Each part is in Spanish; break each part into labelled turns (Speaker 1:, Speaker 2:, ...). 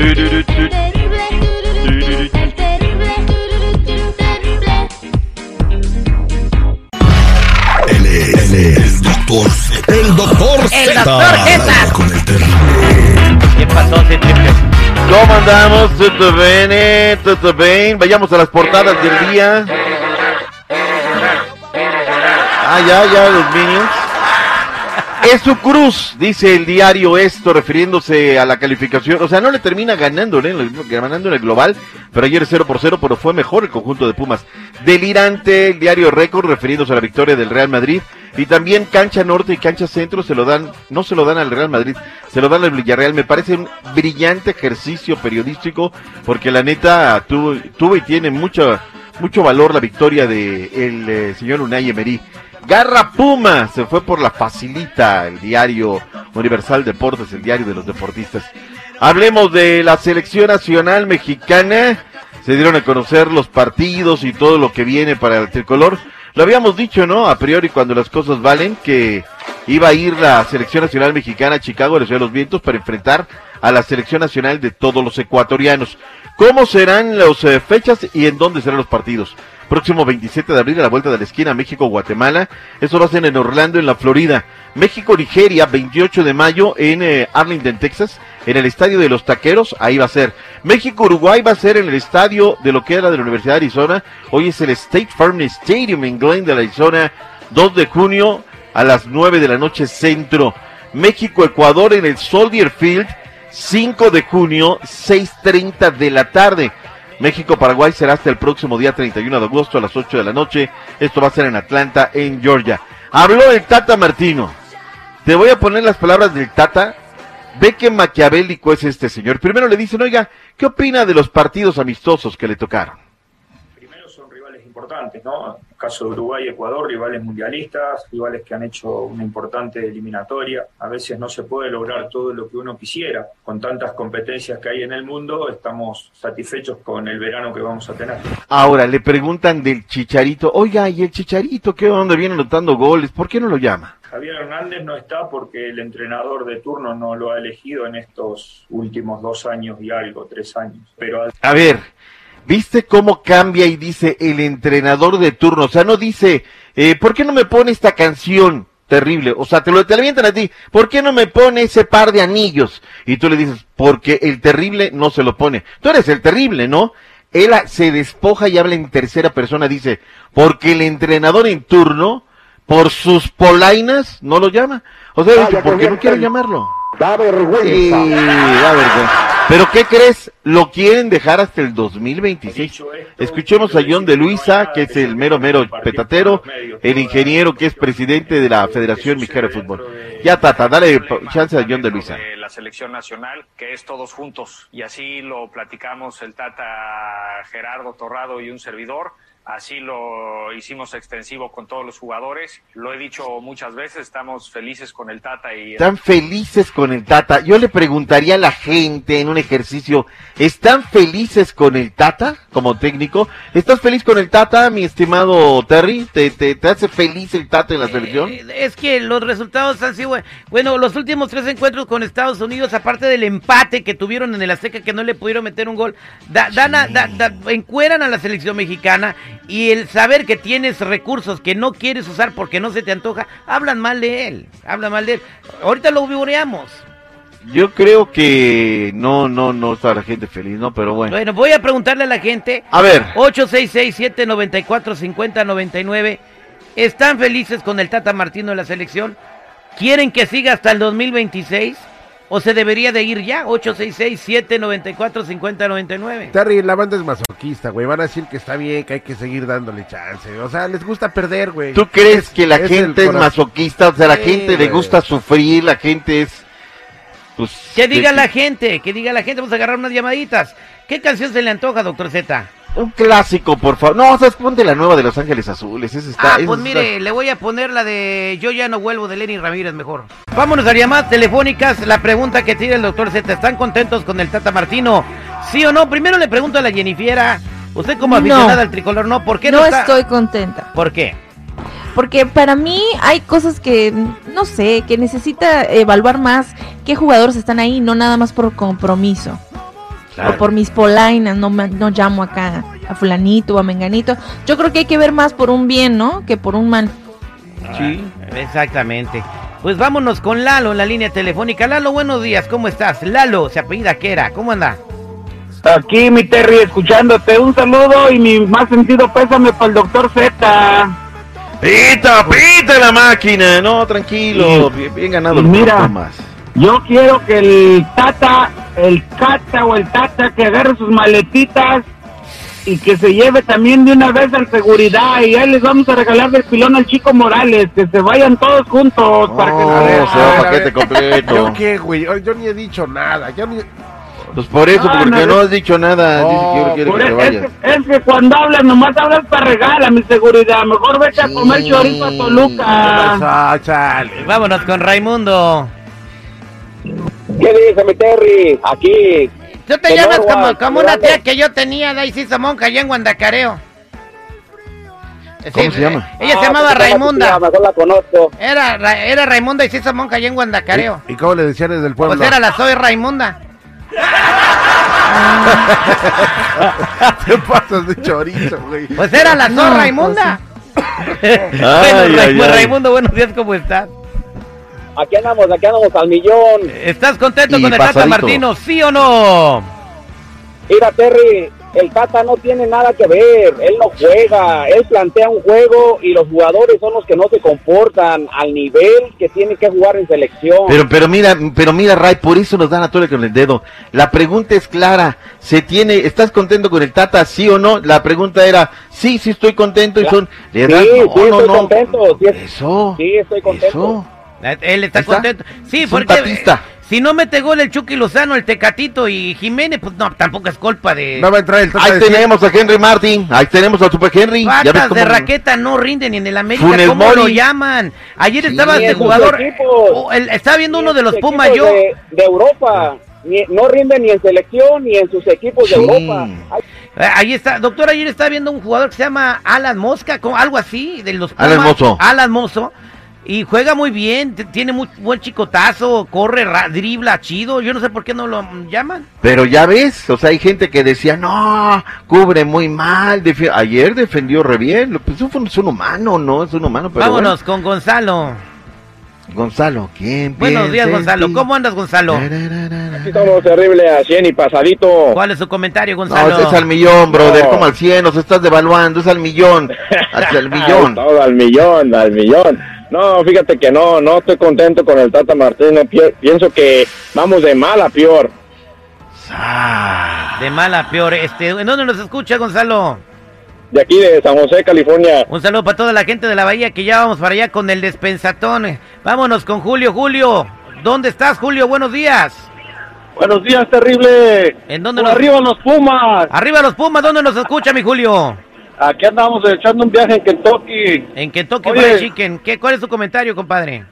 Speaker 1: Él es, el doctor Z. El doctor
Speaker 2: El
Speaker 1: Z.
Speaker 2: doctor Z.
Speaker 1: Con el terrible.
Speaker 2: ¿Qué pasó?
Speaker 3: ¿Cómo andamos? ¿Todo bien? ¿Todo bien? Vayamos a las portadas del día. Ah, ya, ya, los Minions. Es su cruz, dice el diario esto, refiriéndose a la calificación. O sea, no le termina ganando, ¿eh? ganando en el global, pero ayer 0 por 0, pero fue mejor el conjunto de Pumas. Delirante el diario Récord, refiriéndose a la victoria del Real Madrid. Y también cancha norte y cancha centro se lo dan, no se lo dan al Real Madrid, se lo dan al Villarreal. Me parece un brillante ejercicio periodístico, porque la neta tuvo, tuvo y tiene mucho, mucho valor la victoria de el eh, señor Unai Emery. Garra Puma se fue por la facilita, el diario Universal Deportes, el diario de los deportistas. Hablemos de la selección nacional mexicana. Se dieron a conocer los partidos y todo lo que viene para el tricolor. Lo habíamos dicho, ¿no? A priori cuando las cosas valen, que iba a ir la selección nacional mexicana a Chicago, a la Ciudad de los Vientos, para enfrentar a la selección nacional de todos los ecuatorianos. ¿Cómo serán las eh, fechas y en dónde serán los partidos? Próximo 27 de abril a la vuelta de la esquina México-Guatemala. Eso lo hacen en Orlando, en la Florida. México-Nigeria, 28 de mayo en eh, Arlington, Texas, en el Estadio de los Taqueros. Ahí va a ser. México-Uruguay va a ser en el estadio de lo que era de la Universidad de Arizona. Hoy es el State Farm Stadium en Glendale, Arizona. 2 de junio a las 9 de la noche centro. México-Ecuador en el Soldier Field. 5 de junio, 6.30 de la tarde. México-Paraguay será hasta el próximo día 31 de agosto a las 8 de la noche. Esto va a ser en Atlanta, en Georgia. Habló el Tata Martino. Te voy a poner las palabras del Tata. Ve qué maquiavélico es este señor. Primero le dicen, oiga, ¿qué opina de los partidos amistosos que le tocaron?
Speaker 4: Importantes, ¿no? En el caso de Uruguay y Ecuador, rivales mundialistas, rivales que han hecho una importante eliminatoria. A veces no se puede lograr todo lo que uno quisiera. Con tantas competencias que hay en el mundo, estamos satisfechos con el verano que vamos a tener.
Speaker 3: Ahora le preguntan del Chicharito. Oiga, ¿y el Chicharito qué onda? Viene anotando goles. ¿Por qué no lo llama?
Speaker 4: Javier Hernández no está porque el entrenador de turno no lo ha elegido en estos últimos dos años y algo, tres años. Pero
Speaker 3: A ver, ¿viste cómo cambia y dice el entrenador de turno? O sea, no dice, eh, ¿por qué no me pone esta canción terrible? O sea, te lo te la avientan a ti. ¿Por qué no me pone ese par de anillos? Y tú le dices, porque el terrible no se lo pone. Tú eres el terrible, ¿no? Él se despoja y habla en tercera persona, dice, porque el entrenador en turno, por sus polainas, no lo llama. O sea, dice, ¿por qué no quiere llamarlo?
Speaker 5: Da vergüenza.
Speaker 3: Sí, da vergüenza. Pero ¿qué crees? Lo quieren dejar hasta el 2026.
Speaker 4: Dicho esto,
Speaker 3: Escuchemos a John de Luisa, que es el mero mero petatero, el ingeniero que es presidente de la Federación Mexicana de Fútbol. Ya, Tata, dale chance a John de Luisa.
Speaker 6: la selección nacional, que es todos juntos. Y así lo platicamos el Tata Gerardo Torrado y un servidor. Así lo hicimos extensivo con todos los jugadores. Lo he dicho muchas veces, estamos felices con el Tata y
Speaker 3: Están felices con el Tata. Yo le preguntaría a la gente en un ejercicio, ¿están felices con el Tata como técnico? ¿Estás feliz con el Tata, mi estimado Terry? ¿Te, te, te hace feliz el Tata en la selección?
Speaker 2: Eh, es que los resultados han sido, bueno, los últimos tres encuentros con Estados Unidos, aparte del empate que tuvieron en el Azteca, que no le pudieron meter un gol, da- dan a- da- da- encueran a la selección mexicana y el saber que tienes recursos que no quieres usar porque no se te antoja, hablan mal de él, hablan mal de él. Ahorita lo vivoreamos.
Speaker 3: Yo creo que no, no, no está la gente feliz, ¿no? Pero bueno.
Speaker 2: Bueno, voy a preguntarle a la gente.
Speaker 3: A ver.
Speaker 2: 866-794-5099. ¿Están felices con el Tata Martino en la selección? ¿Quieren que siga hasta el 2026? ¿O se debería de ir ya? 866-794-5099.
Speaker 7: Terry, la banda es masoquista, güey. Van a decir que está bien, que hay que seguir dándole chance. O sea, les gusta perder, güey.
Speaker 3: ¿Tú crees
Speaker 7: Es-
Speaker 3: que la
Speaker 7: es
Speaker 3: gente es masoquista? O sea, la
Speaker 7: Sí,
Speaker 3: gente le gusta sufrir, la gente es... Pues,
Speaker 2: Que diga
Speaker 3: de-
Speaker 2: la gente, que diga la gente. Vamos a agarrar unas llamaditas. ¿Qué canción se le antoja, doctor Z?
Speaker 3: Un clásico, por favor. No, o sea, ponte la nueva de Los Ángeles Azules. Esa está,
Speaker 2: ah,
Speaker 3: esa
Speaker 2: pues
Speaker 3: está-
Speaker 2: mire, le voy a poner la de Yo ya no vuelvo de Lenny Ramírez mejor. Vámonos a llamadas telefónicas. La pregunta que tiene el doctor Z. ¿Están contentos con el Tata Martino? ¿Sí o no? Primero le pregunto a la Jennifiera. Usted como
Speaker 8: No.
Speaker 2: aficionada al tricolor, ¿no? ¿Por qué no,
Speaker 8: no
Speaker 2: está?
Speaker 8: estoy contenta.
Speaker 2: ¿Por qué?
Speaker 8: Porque para mí hay cosas que, no sé, que necesita evaluar más qué jugadores están ahí, no nada más por compromiso. O por mis polainas, no, no llamo acá a fulanito o a menganito. Yo creo que hay que ver más por un bien, ¿no? Que por un mal.
Speaker 3: Sí.
Speaker 2: Exactamente. Pues vámonos con Lalo en la línea telefónica. Lalo, buenos días, ¿cómo estás? Lalo, se apellida Quera, ¿cómo anda?
Speaker 5: Aquí, mi Terry, escuchándote. Un saludo y mi más sentido pésame para el doctor Z.
Speaker 3: Pita, pita la máquina. No, tranquilo. Bien, bien ganado
Speaker 5: mira.
Speaker 3: Thomas.
Speaker 5: Yo quiero que el Tata, el Cata o el Tata que agarre sus maletitas y que se lleve también de una vez al seguridad. Y ahí les vamos a regalar del pilón al chico Morales. Que se vayan todos juntos para que vean.
Speaker 3: se va
Speaker 7: a ver,
Speaker 3: paquete
Speaker 7: ¿Yo
Speaker 3: completo.
Speaker 7: qué, güey? Yo, yo ni he dicho nada. Yo ni...
Speaker 3: Pues por eso,
Speaker 5: No,
Speaker 3: porque
Speaker 5: no,
Speaker 3: has dicho nada. Dice que yo quiero que te
Speaker 5: es, que, es que cuando hablas, nomás hablas para regala, mi seguridad. Mejor vete a comer chorizo a Toluca.
Speaker 7: Chale.
Speaker 2: Vámonos con Raimundo.
Speaker 5: ¿Qué dice mi Terry? Aquí.
Speaker 2: Tú te llamas
Speaker 5: Norwalk,
Speaker 2: como, como una tía que yo tenía, Daisy Monja, allá en Guandacareo.
Speaker 3: ¿Cómo se llama?
Speaker 2: Ella
Speaker 5: Ah,
Speaker 2: se llamaba Raimunda.
Speaker 5: mejor la conozco.
Speaker 2: Era, Ra- era Raimunda y Cisa Monja allá en Guandacareo.
Speaker 7: ¿Y cómo le decían desde el pueblo?
Speaker 2: Pues era la Soy Raimunda.
Speaker 7: Te pasas de chorizo, güey.
Speaker 2: Pues era la Soy
Speaker 8: No,
Speaker 2: Raimunda.
Speaker 3: Ay,
Speaker 2: bueno,
Speaker 3: ay,
Speaker 2: Raimu-
Speaker 3: ay.
Speaker 2: Raimundo, buenos días, ¿cómo estás?
Speaker 5: Aquí andamos, aquí andamos al millón.
Speaker 2: ¿Estás contento
Speaker 3: Y
Speaker 2: con el Tata. Martino, sí o no?
Speaker 5: Mira, Terry, el Tata no tiene nada que ver. Él no juega. Él plantea un juego y los jugadores son los que no se comportan al nivel que tienen que jugar en selección.
Speaker 3: Pero, pero mira, pero mira, Ray, por eso nos dan a tole con el dedo. La pregunta es clara. ¿Se tiene, estás contento con el Tata, sí o no? La pregunta era, sí, sí estoy contento y son, ¿le
Speaker 5: Sí, sí,
Speaker 3: No,
Speaker 5: estoy
Speaker 3: no, no.
Speaker 5: contento, sí es-
Speaker 3: Eso.
Speaker 5: sí, estoy contento.
Speaker 3: Eso.
Speaker 2: Eh, Él está contento. Sí,
Speaker 3: Es
Speaker 2: porque eh, si no mete gol el Chucky Lozano, el Tecatito y Jiménez, pues no, tampoco es culpa de...
Speaker 7: No va a entrar el
Speaker 3: Ahí tenemos a Henry Martin, ahí tenemos al Super Henry. ¿Ya ves
Speaker 2: Patas
Speaker 3: cómo-
Speaker 2: de raqueta no rinden ni en el América,
Speaker 3: Funes
Speaker 2: ¿cómo
Speaker 3: Mori.
Speaker 2: lo llaman? Ayer
Speaker 3: Sí,
Speaker 2: estaba
Speaker 5: sus
Speaker 2: jugador, oh, el- estaba viendo uno de los Pumas yo,
Speaker 5: De, de Europa. Ni- no rinde ni en selección ni en sus equipos de. Europa. Ay,
Speaker 2: Eh, ahí está, doctor, ayer estaba viendo un jugador que se llama Alan Mosca, como algo así, de los Pumas.
Speaker 3: Alan Mozo.
Speaker 2: Alan Mozo. Y juega muy bien, tiene muy buen chicotazo, corre, ra- dribla chido. Yo no sé por qué no lo llaman.
Speaker 3: Pero ya ves, o sea, hay gente que decía, no, cubre muy mal. Ayer defendió re bien. Lo- Pues es un, humano, ¿no? Es un humano, pero
Speaker 2: Vámonos con Gonzalo.
Speaker 3: Gonzalo, ¿quién
Speaker 2: Buenos días, Gonzalo.
Speaker 3: ti?
Speaker 2: ¿Cómo andas, Gonzalo?
Speaker 3: Tararara.
Speaker 5: Estamos terrible a 100 y pasadito.
Speaker 2: ¿Cuál es su comentario, Gonzalo?
Speaker 3: es al millón, brother,
Speaker 5: No.
Speaker 3: como al 100, nos estás devaluando, es al millón, el millón.
Speaker 9: Todo al millón, al millón. No, fíjate que no, no estoy contento con el Tata Martino. Pi- Pienso que vamos de mal a peor.
Speaker 3: Ah,
Speaker 2: De mala a peor. Este, ¿En dónde nos escucha, Gonzalo?
Speaker 9: De aquí de San José, California.
Speaker 2: Un saludo para toda la gente de la Bahía que ya vamos para allá con el despensatón. Vámonos con Julio. Julio, ¿dónde estás, Julio? Buenos días.
Speaker 5: Buenos días, terrible.
Speaker 2: ¿En dónde
Speaker 5: Por
Speaker 2: nos...
Speaker 5: arriba los Pumas.
Speaker 2: Arriba los Pumas, ¿dónde nos escucha, mi Julio?
Speaker 5: Aquí andamos echando un viaje en Kentucky.
Speaker 2: En Kentucky
Speaker 5: Oye.
Speaker 2: Chicken. ¿Qué, ¿Cuál es su comentario, compadre?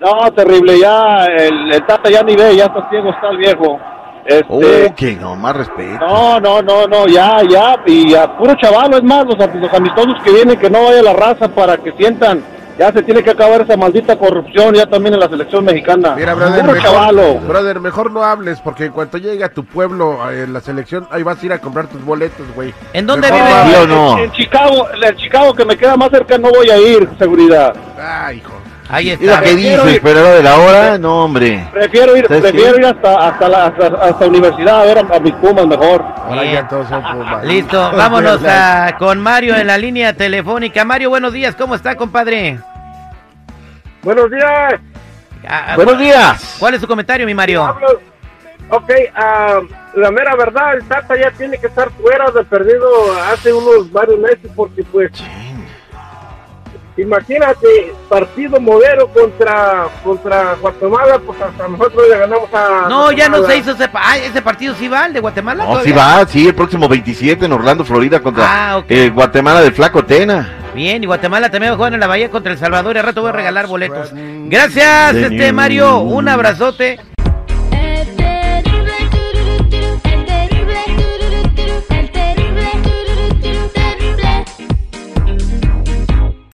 Speaker 5: No, terrible, ya el, el Tata ya ni ve, ya está ciego, está el viejo. Este,
Speaker 3: oh, que no, más respeto.
Speaker 5: no, no, no, no, ya, ya, y a puro chavalo, es más, los, los amistosos que vienen, que no vaya la raza para que sientan, ya se tiene que acabar esa maldita corrupción, ya también en la selección mexicana.
Speaker 7: Mira, brother,
Speaker 5: chavalo.
Speaker 7: mejor, brother, mejor no hables, porque en cuanto llegue a tu pueblo eh, en la selección, ahí vas a ir a comprar tus boletos, güey.
Speaker 2: ¿En dónde
Speaker 7: Mejor
Speaker 2: vive?
Speaker 7: no
Speaker 3: ¿Sí o
Speaker 7: hables.
Speaker 3: no?
Speaker 5: En Chicago, en Chicago que me queda más cerca no voy a ir, seguridad.
Speaker 7: Ah, hijo.
Speaker 2: Ahí está.
Speaker 3: qué
Speaker 5: Prefiero
Speaker 3: dices,
Speaker 5: ir-
Speaker 3: pero era de la hora, no, hombre.
Speaker 5: Prefiero ir,
Speaker 3: ¿Sabes
Speaker 5: prefiero
Speaker 3: qué?
Speaker 5: ir hasta hasta la hasta, hasta universidad a ver a, a mis Pumas mejor.
Speaker 7: Ahora
Speaker 2: Bien.
Speaker 7: ya todos son Pumas.
Speaker 2: Listo, vámonos a- con Mario en la línea telefónica. Mario, buenos días, ¿cómo está, compadre?
Speaker 5: Buenos días.
Speaker 2: Ah, ah,
Speaker 3: Buenos días.
Speaker 2: ¿Cuál es su comentario, mi Mario?
Speaker 5: Hablo- Ok, ah, la mera verdad, el Tata ya tiene que estar fuera de perdido hace unos varios meses porque pues imagínate partido modelo contra contra Guatemala, pues hasta nosotros le ganamos a
Speaker 2: No, ya no se hizo ese, pa- ah, ese partido, sí va, el de Guatemala.
Speaker 3: No, sí va, sí, el próximo 27 en Orlando, Florida, contra
Speaker 2: Ah,
Speaker 3: eh, Guatemala del Flaco Tena.
Speaker 2: Bien, y Guatemala también va a jugar en la Bahía contra El Salvador y al rato voy a regalar boletos. Gracias, este. Mario, un abrazote